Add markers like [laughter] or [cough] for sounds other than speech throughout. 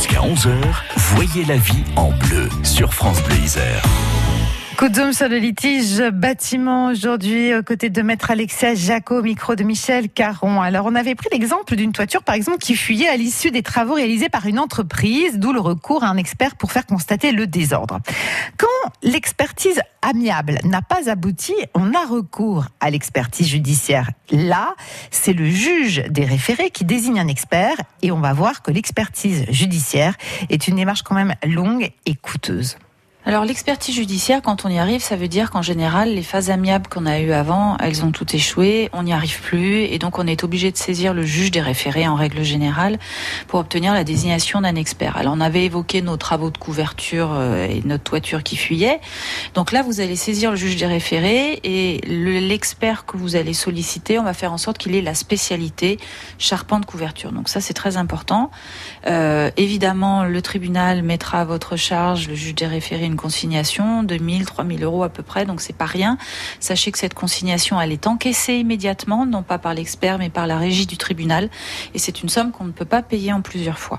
Jusqu'à 11h, voyez la vie en bleu sur France Bleu Isère. Coup zoom sur le litige bâtiment aujourd'hui aux côtés de maître Alexia Jaco, micro de Michel Caron. Alors on avait pris l'exemple d'une toiture par exemple qui fuyait à l'issue des travaux réalisés par une entreprise, d'où le recours à un expert pour faire constater le désordre. L'expertise amiable n'a pas abouti, on a recours à l'expertise judiciaire. Là, c'est le juge des référés qui désigne un expert et on va voir que l'expertise judiciaire est une démarche quand même longue et coûteuse. Alors l'expertise judiciaire, quand on y arrive, ça veut dire qu'en général, les phases amiables qu'on a eues avant, elles ont toutes échoué, on n'y arrive plus, et donc on est obligé de saisir le juge des référés en règle générale pour obtenir la désignation d'un expert. Alors on avait évoqué nos travaux de couverture euh, et notre toiture qui fuyait. Donc là, vous allez saisir le juge des référés et l'expert que vous allez solliciter, on va faire en sorte qu'il ait la spécialité charpente couverture. Donc ça, c'est très important. Euh, évidemment, le tribunal mettra à votre charge le juge des référés consignation de 1000, 3000 euros à peu près, donc c'est pas rien. Sachez que cette consignation, elle est encaissée immédiatement, non pas par l'expert, mais par la régie du tribunal, et c'est une somme qu'on ne peut pas payer en plusieurs fois.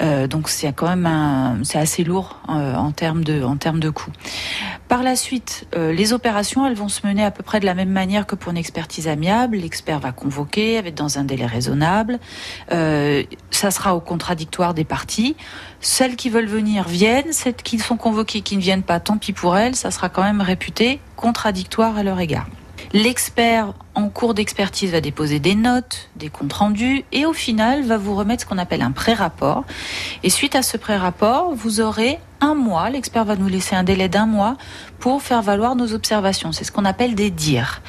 Euh, donc c'est quand même c'est assez lourd euh, en termes de, en termes de coûts. Par la suite, euh, les opérations, elles vont se mener à peu près de la même manière que pour une expertise amiable. L'expert va convoquer, avec dans un délai raisonnable. ça sera au contradictoire des parties. Celles qui veulent venir viennent, celles qui sont convoquées qui ne viennent pas, tant pis pour elles, ça sera quand même réputé contradictoire à leur égard. L'expert en cours d'expertise va déposer des notes, des comptes rendus et au final va vous remettre ce qu'on appelle un pré-rapport. Et suite à ce pré-rapport, vous aurez un mois, l'expert va nous laisser un délai d'un mois pour faire valoir nos observations. C'est ce qu'on appelle des dires.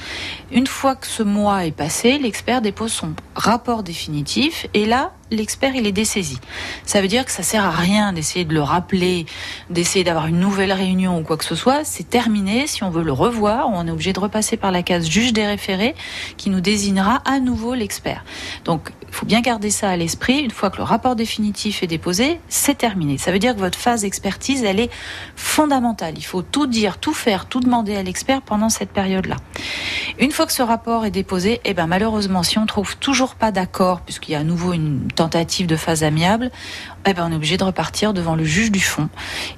Une fois que ce mois est passé, l'expert dépose son rapport définitif et là, l'expert il est dessaisi. Ça veut dire que ça sert à rien d'essayer de le rappeler, d'essayer d'avoir une nouvelle réunion ou quoi que ce soit. C'est terminé. Si on veut le revoir, on est obligé de repasser par la case juge des référés qui nous désignera à nouveau l'expert. Donc, il faut bien garder ça à l'esprit. Une fois que le rapport définitif est déposé, c'est terminé. Ça veut dire que votre phase expertise, elle est fondamentale. Il faut tout dire, tout faire, tout demander à l'expert pendant cette période-là. Une fois que ce rapport est déposé, eh ben malheureusement, si on trouve toujours pas d'accord, puisqu'il y a à nouveau une tentative de phase amiable, eh ben on est obligé de repartir devant le juge du fond.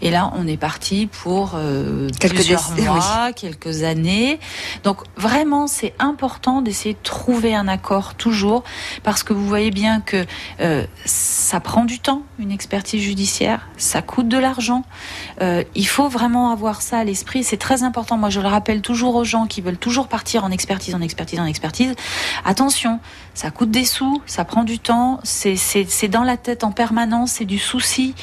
Et là, on est parti pour euh, quelques plusieurs [laughs] mois, quelques années. Donc vraiment, c'est important d'essayer de trouver un accord toujours, parce que vous voyez bien que euh, ça prend du temps, une expertise judiciaire, ça coûte de l'argent. Euh, il faut vraiment avoir ça à l'esprit. C'est très important. Moi, je le rappelle toujours aux gens qui veulent toujours partir en expertise, en expertise, en expertise. Attention, ça coûte des sous, ça prend du temps, c'est dans la tête en permanence c'est du souci.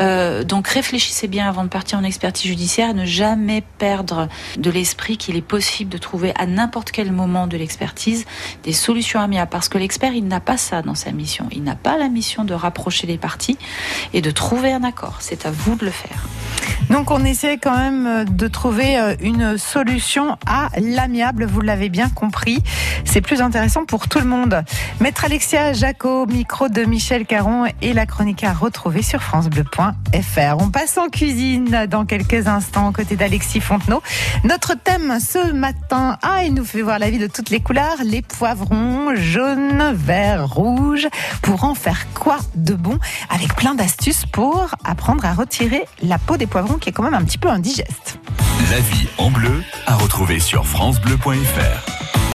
Euh, donc réfléchissez bien avant de partir en expertise judiciaire et ne jamais perdre de l'esprit qu'il est possible de trouver à n'importe quel moment de l'expertise des solutions amiables. Parce que l'expert, il n'a pas ça dans sa mission. Il n'a pas la mission de rapprocher les parties et de trouver un accord. C'est à vous de le faire faire. Donc on essaie quand même de trouver euh, une solution à l'amiable, vous l'avez bien compris. C'est plus intéressant pour tout le monde. Maître Alexia Jaco, micro de Michel Caron et la chronique à retrouver sur francebleu.fr. On passe en cuisine dans quelques instants aux côtés d'Alexis Fontenot. Notre thème ce matin, ah, il nous fait voir la vie de toutes les couleurs, les poivrons jaune, vert, rouge. Pour en faire quoi de bon? Avec plein d'astuces pour apprendre à retirer la peau des poivrons qui est quand même un petit peu indigeste. La vie en bleu à retrouver sur francebleu.fr.